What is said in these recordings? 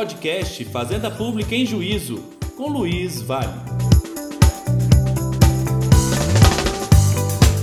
podcast Fazenda Pública em Juízo, com Luiz Vale.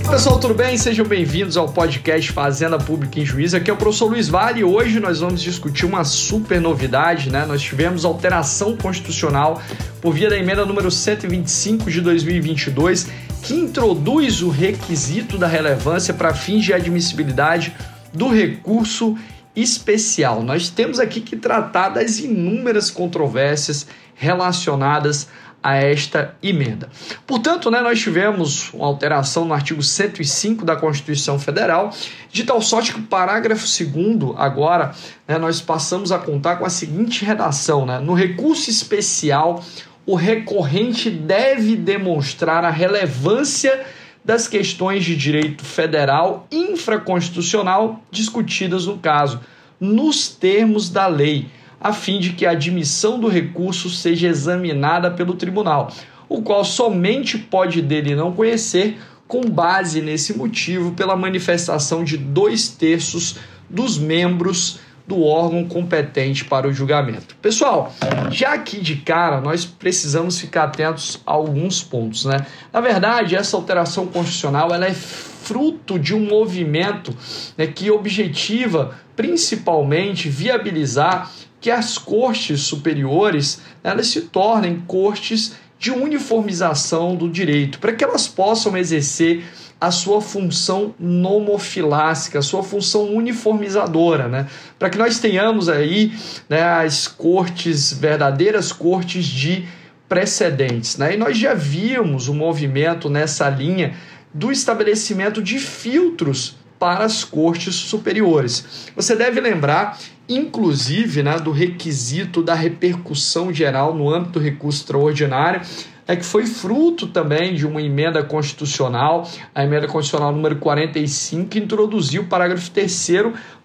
Pessoal, tudo bem? Sejam bem-vindos ao podcast Fazenda Pública em Juízo. Aqui é o professor Luiz Vale e hoje nós vamos discutir uma super novidade, né? Nós tivemos alteração constitucional por via da emenda número 125 de 2022, que introduz o requisito da relevância para fins de admissibilidade do recurso especial. Nós temos aqui que tratar das inúmeras controvérsias relacionadas a esta emenda. Portanto, né, nós tivemos uma alteração no artigo 105 da Constituição Federal, de tal sorte que o parágrafo 2 agora, né, nós passamos a contar com a seguinte redação, né, no recurso especial, o recorrente deve demonstrar a relevância das questões de direito federal infraconstitucional discutidas no caso, nos termos da lei, a fim de que a admissão do recurso seja examinada pelo tribunal, o qual somente pode dele não conhecer com base nesse motivo pela manifestação de dois terços dos membros do órgão competente para o julgamento. Pessoal, já aqui de cara nós precisamos ficar atentos a alguns pontos, né? Na verdade, essa alteração constitucional ela é fruto de um movimento né, que objetiva principalmente viabilizar que as cortes superiores elas se tornem cortes de uniformização do direito, para que elas possam exercer a sua função nomofilásica, a sua função uniformizadora, né? Para que nós tenhamos aí né, as cortes, verdadeiras cortes de precedentes, né? E nós já vimos o movimento nessa linha do estabelecimento de filtros para as cortes superiores. Você deve lembrar, inclusive, né, do requisito da repercussão geral no âmbito do recurso extraordinário, é que foi fruto também de uma emenda constitucional, a emenda constitucional número 45, que introduziu o parágrafo 3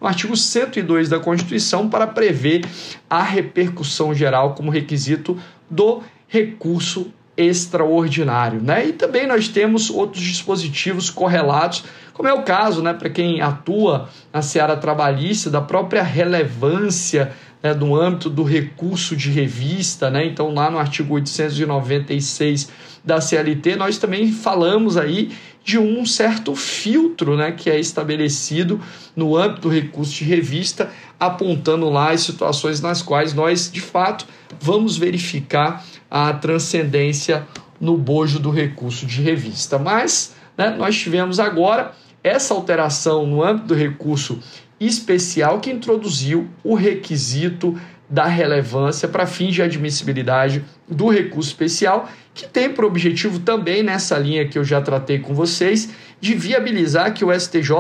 no artigo 102 da Constituição para prever a repercussão geral como requisito do recurso extraordinário, né? E também nós temos outros dispositivos correlatos, como é o caso, né, para quem atua na seara trabalhista, da própria relevância né, no âmbito do recurso de revista, né? Então, lá no artigo 896 da CLT, nós também falamos aí de um certo filtro né, que é estabelecido no âmbito do recurso de revista, apontando lá as situações nas quais nós, de fato, vamos verificar a transcendência no bojo do recurso de revista. Mas né, nós tivemos agora essa alteração no âmbito do recurso especial que introduziu o requisito da relevância para fins de admissibilidade do recurso especial, que tem por objetivo também nessa linha que eu já tratei com vocês, de viabilizar que o STJ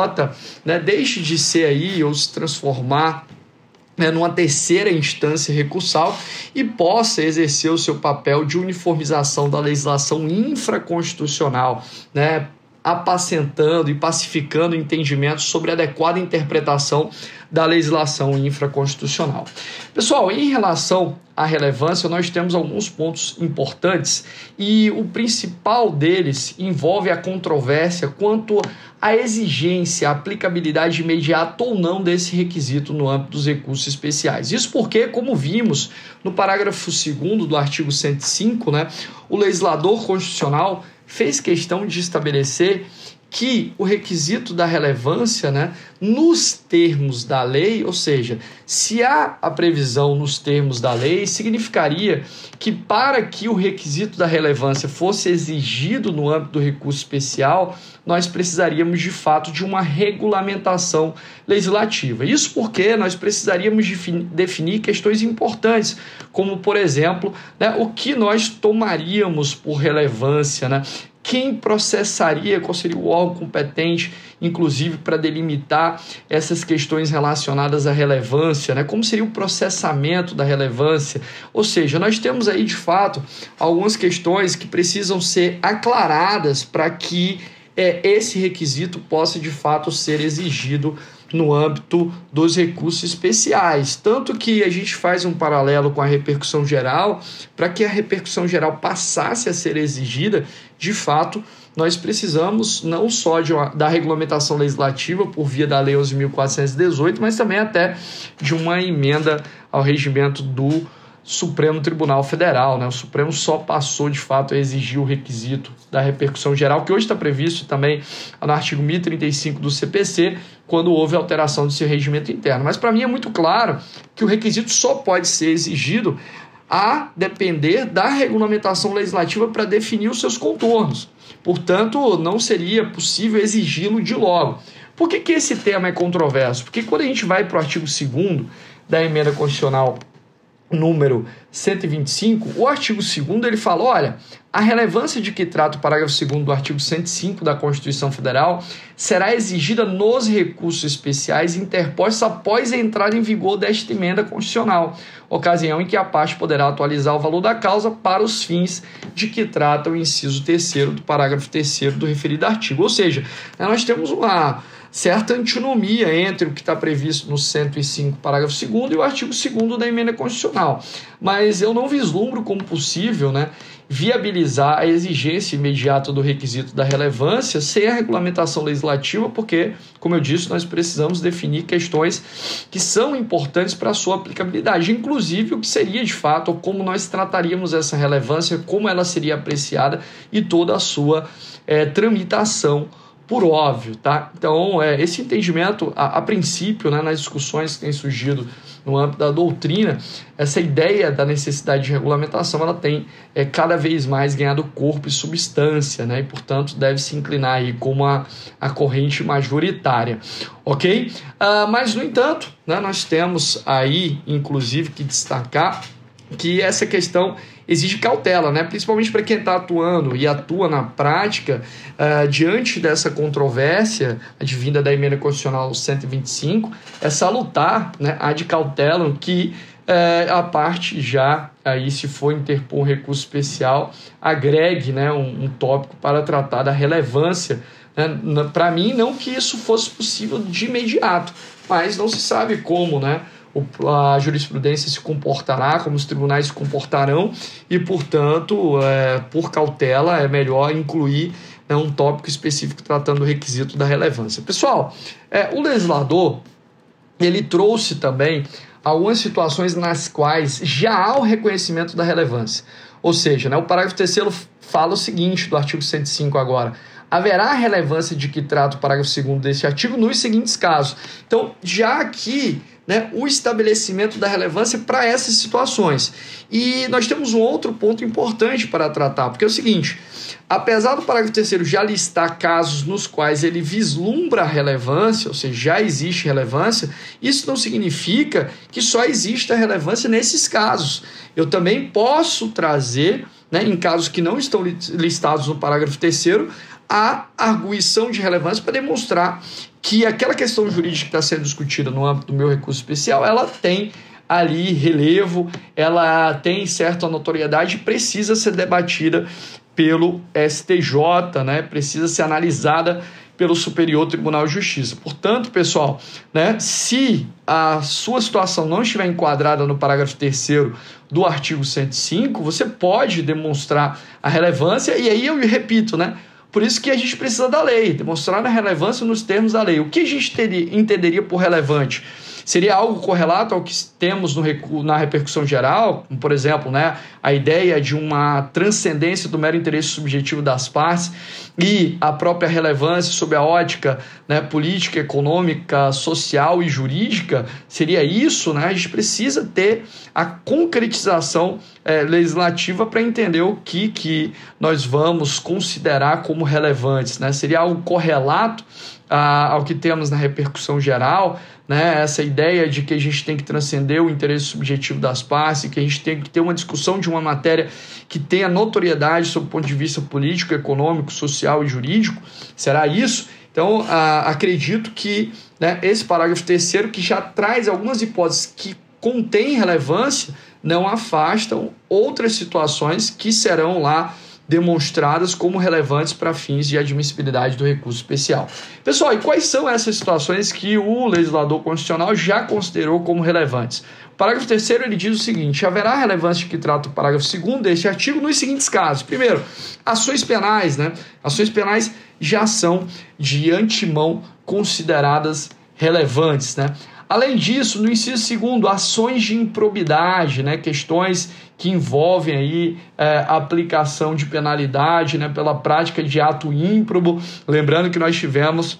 né, deixe de ser aí ou se transformar né, numa terceira instância recursal e possa exercer o seu papel de uniformização da legislação infraconstitucional, né, apacentando e pacificando entendimentos sobre a adequada interpretação da legislação infraconstitucional. Pessoal, em relação à relevância, nós temos alguns pontos importantes e o principal deles envolve a controvérsia quanto à exigência, a aplicabilidade imediata ou não desse requisito no âmbito dos recursos especiais. Isso porque, como vimos no parágrafo 2 do artigo 105, né, o legislador constitucional fez questão de estabelecer que o requisito da relevância, né, nos termos da lei, ou seja, se há a previsão nos termos da lei, significaria que para que o requisito da relevância fosse exigido no âmbito do recurso especial, nós precisaríamos de fato de uma regulamentação legislativa. Isso porque nós precisaríamos definir questões importantes, como por exemplo, né, o que nós tomaríamos por relevância, né? Quem processaria, qual seria o órgão competente, inclusive, para delimitar essas questões relacionadas à relevância, né? como seria o processamento da relevância. Ou seja, nós temos aí, de fato, algumas questões que precisam ser aclaradas para que é, esse requisito possa, de fato, ser exigido no âmbito dos recursos especiais. Tanto que a gente faz um paralelo com a repercussão geral, para que a repercussão geral passasse a ser exigida, de fato, nós precisamos não só uma, da regulamentação legislativa por via da Lei 11.418, mas também até de uma emenda ao regimento do Supremo Tribunal Federal. Né? O Supremo só passou de fato a exigir o requisito da repercussão geral, que hoje está previsto também no artigo 1035 do CPC, quando houve alteração seu regimento interno. Mas para mim é muito claro que o requisito só pode ser exigido a depender da regulamentação legislativa para definir os seus contornos. Portanto, não seria possível exigi-lo de logo. Por que, que esse tema é controverso? Porque quando a gente vai para o artigo 2 da emenda constitucional número 125, o artigo 2 ele fala, olha, a relevância de que trata o parágrafo 2 do artigo 105 da Constituição Federal será exigida nos recursos especiais interpostos após a entrada em vigor desta emenda constitucional, ocasião em que a parte poderá atualizar o valor da causa para os fins de que trata o inciso 3 do parágrafo 3 do referido artigo. Ou seja, nós temos uma certa antinomia entre o que está previsto no 105, parágrafo 2 e o artigo 2 da emenda constitucional. Mas eu não vislumbro como possível né, viabilizar a exigência imediata do requisito da relevância sem a regulamentação legislativa, porque, como eu disse, nós precisamos definir questões que são importantes para a sua aplicabilidade, inclusive o que seria de fato, ou como nós trataríamos essa relevância, como ela seria apreciada e toda a sua é, tramitação por óbvio, tá? Então, é, esse entendimento, a, a, princípio, né, nas discussões que têm surgido no âmbito da doutrina, essa ideia da necessidade de regulamentação, ela tem é, cada vez mais ganhado corpo e substância, né? E, portanto, deve se inclinar aí como a, a corrente majoritária, ok? Uh, mas, no entanto, né, nós temos aí, inclusive, que destacar que essa questão exige cautela, né? principalmente para quem está atuando e atua na prática, uh, diante dessa controvérsia advinda da emenda constitucional 125, é salutar né, a de cautela que uh, a parte já, aí se for interpor um recurso especial, agregue né, um, um tópico para tratar da relevância. Né? Para mim, não que isso fosse possível de imediato, mas não se sabe como, né? A jurisprudência se comportará, como os tribunais se comportarão, e, portanto, é, por cautela, é melhor incluir né, um tópico específico tratando o requisito da relevância. Pessoal, é, o legislador ele trouxe também algumas situações nas quais já há o reconhecimento da relevância. Ou seja, né, o parágrafo terceiro fala o seguinte do artigo 105 agora haverá relevância de que trata o parágrafo 2 desse artigo nos seguintes casos. Então, já aqui né, o estabelecimento da relevância para essas situações. E nós temos um outro ponto importante para tratar, porque é o seguinte: apesar do parágrafo 3 já listar casos nos quais ele vislumbra relevância, ou seja, já existe relevância, isso não significa que só exista relevância nesses casos. Eu também posso trazer, né, em casos que não estão listados no parágrafo 3 a arguição de relevância para demonstrar que aquela questão jurídica que está sendo discutida no âmbito do meu recurso especial, ela tem ali relevo, ela tem certa notoriedade e precisa ser debatida pelo STJ, né? precisa ser analisada pelo Superior Tribunal de Justiça. Portanto, pessoal, né, se a sua situação não estiver enquadrada no parágrafo 3 do artigo 105, você pode demonstrar a relevância, e aí eu repito, né? Por isso que a gente precisa da lei, demonstrar a relevância nos termos da lei. O que a gente teria, entenderia por relevante? Seria algo correlato ao que temos no, na repercussão geral, como, por exemplo, né, a ideia de uma transcendência do mero interesse subjetivo das partes e a própria relevância sob a ótica né, política, econômica, social e jurídica, seria isso, né? A gente precisa ter a concretização é, legislativa para entender o que, que nós vamos considerar como relevantes, né? Seria algo correlato ao que temos na repercussão geral, né? essa ideia de que a gente tem que transcender o interesse subjetivo das partes, que a gente tem que ter uma discussão de uma matéria que tenha notoriedade sob o ponto de vista político, econômico, social e jurídico. Será isso? Então, acredito que né, esse parágrafo terceiro, que já traz algumas hipóteses que contêm relevância, não afastam outras situações que serão lá demonstradas como relevantes para fins de admissibilidade do recurso especial. Pessoal, e quais são essas situações que o legislador constitucional já considerou como relevantes? O parágrafo 3 ele diz o seguinte: haverá relevância que trata o parágrafo 2 deste artigo nos seguintes casos. Primeiro, ações penais, né? Ações penais já são de antemão consideradas relevantes, né? Além disso, no inciso segundo, ações de improbidade, né? Questões que envolvem aí é, a aplicação de penalidade, né? Pela prática de ato ímprobo. Lembrando que nós tivemos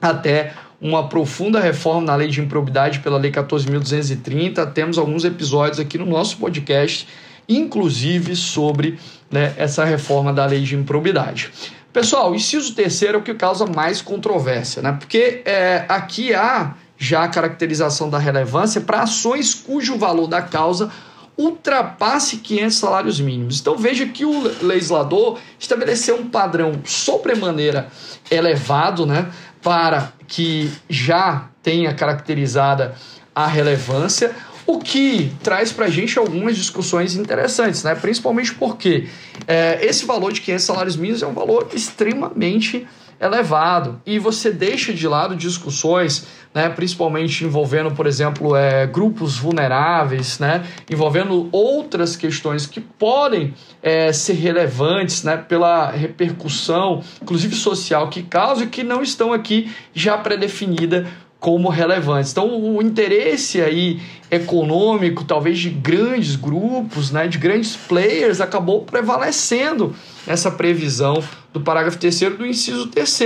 até uma profunda reforma na lei de improbidade pela lei 14.230. Temos alguns episódios aqui no nosso podcast, inclusive sobre né, essa reforma da lei de improbidade. Pessoal, inciso terceiro é o que causa mais controvérsia, né? Porque é, aqui há já a caracterização da relevância para ações cujo valor da causa ultrapasse 500 salários mínimos. Então veja que o legislador estabeleceu um padrão sobremaneira elevado, né, para que já tenha caracterizada a relevância, o que traz para a gente algumas discussões interessantes, né? principalmente porque é, esse valor de 500 salários mínimos é um valor extremamente elevado e você deixa de lado discussões, né, principalmente envolvendo, por exemplo, é, grupos vulneráveis, né, envolvendo outras questões que podem é, ser relevantes né, pela repercussão, inclusive social, que causa e que não estão aqui já pré-definida como relevantes. Então, o interesse aí econômico, talvez de grandes grupos, né, de grandes players, acabou prevalecendo essa previsão do parágrafo 3 do inciso 3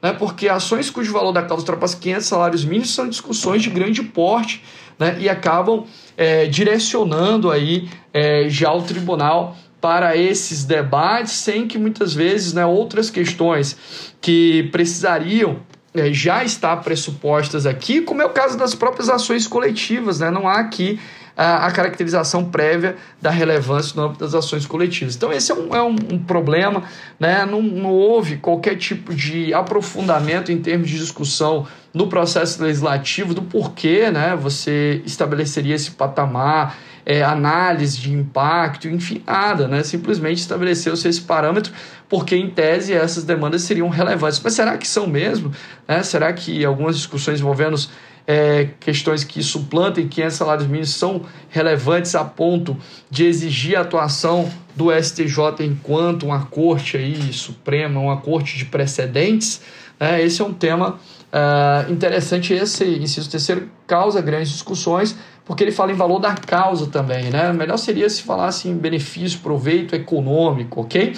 né, porque ações cujo valor da causa ultrapassa 500 salários mínimos são discussões de grande porte né, e acabam é, direcionando aí é, já o tribunal para esses debates, sem que muitas vezes né, outras questões que precisariam já estar pressupostas aqui, como é o caso das próprias ações coletivas, né? não há aqui a, caracterização prévia da relevância no âmbito das ações coletivas. Então, esse é um, é um, um problema, né? não, não houve qualquer tipo de aprofundamento em termos de discussão no processo legislativo do porquê né, você estabeleceria esse patamar, é, análise de impacto, enfim, nada, né? simplesmente estabeleceu-se esse parâmetro porque, em tese, essas demandas seriam relevantes. Mas será que são mesmo? Né? Será que algumas discussões envolvendo é, questões que suplantem 500 salários mínimos são relevantes a ponto de exigir a atuação do STJ enquanto uma corte aí suprema, uma corte de precedentes. Né? Esse é um tema uh, interessante. Esse inciso terceiro causa grandes discussões porque ele fala em valor da causa também. Né? Melhor seria se falasse em benefício, proveito econômico, ok?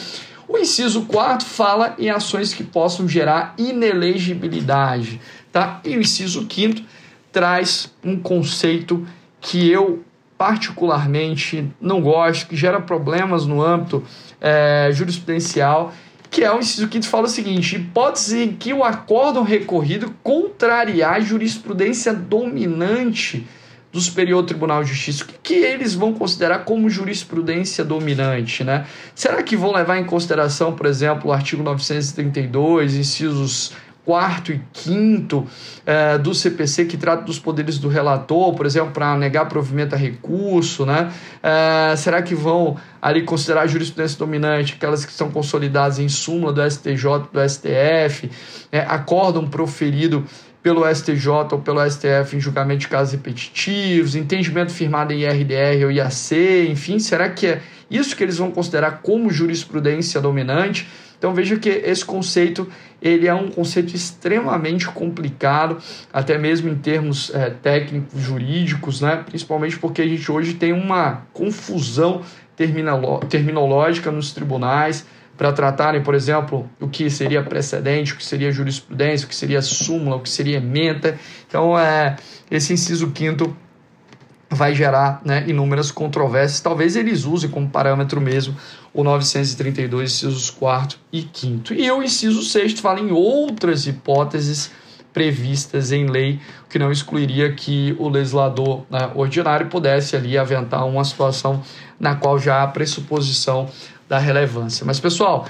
O inciso 4 fala em ações que possam gerar inelegibilidade, tá? E o inciso 5 traz um conceito que eu particularmente não gosto, que gera problemas no âmbito é, jurisprudencial, que é o inciso quinto fala o seguinte: hipótese em que o acórdão recorrido contrariar a jurisprudência dominante do Superior Tribunal de Justiça, o que, que, eles vão considerar como jurisprudência dominante, né? Será que vão levar em consideração, por exemplo, o artigo 932, incisos quarto e quinto é, do CPC que trata dos poderes do relator, por exemplo, para negar provimento a recurso, né? É, será que vão ali considerar a jurisprudência dominante, aquelas que estão consolidadas em súmula do STJ, do STF, é, acórdão proferido pelo STJ ou pelo STF em julgamento de casos repetitivos, entendimento firmado em IRDR ou IAC, enfim, será que é isso que eles vão considerar como jurisprudência dominante? Então veja que esse conceito ele é um conceito extremamente complicado, até mesmo em termos é, técnicos, jurídicos, né? principalmente porque a gente hoje tem uma confusão terminológica nos tribunais para tratarem, por exemplo, o que seria precedente, o que seria jurisprudência, o que seria súmula, o que seria ementa. Então, é, esse inciso quinto vai gerar né, inúmeras controvérsias. Talvez eles usem como parâmetro mesmo o 932, incisos 4 e 5. E o inciso 6 fala em outras hipóteses previstas em lei, que não excluiria que o legislador né, ordinário pudesse ali aventar uma situação na qual já há pressuposição da relevância. Mas, pessoal,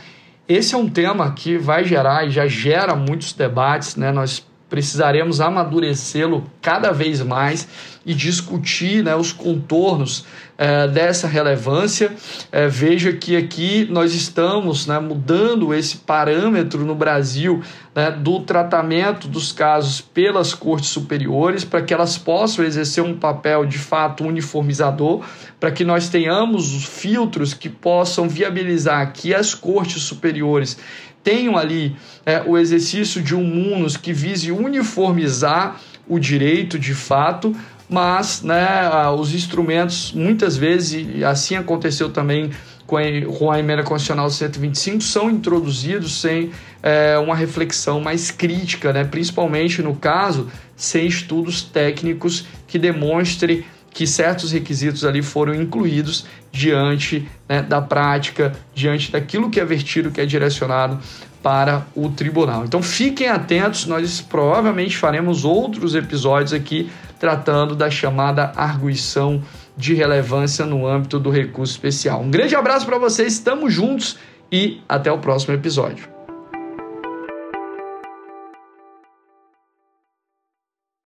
esse é um tema que vai gerar e já gera muitos debates, né? Nós precisaremos amadurecê-lo cada vez mais e discutir né, os contornos é, dessa relevância. É, veja que aqui nós estamos né, mudando esse parâmetro no Brasil né, do tratamento dos casos pelas cortes superiores para que elas possam exercer um papel de fato uniformizador, para que nós tenhamos os filtros que possam viabilizar que as cortes superiores tenham ali é, o exercício de um munus que vise uniformizar o direito de fato, mas né, os instrumentos, muitas vezes, e assim aconteceu também com a, emenda constitucional 125, são introduzidos sem é, uma reflexão mais crítica, né, principalmente no caso, sem estudos técnicos que demonstrem que certos requisitos ali foram incluídos diante né, da prática, diante daquilo que é vertido, que é direcionado para o tribunal. Então fiquem atentos, nós provavelmente faremos outros episódios aqui tratando da chamada arguição de relevância no âmbito do recurso especial. Um grande abraço para vocês, estamos juntos e até o próximo episódio.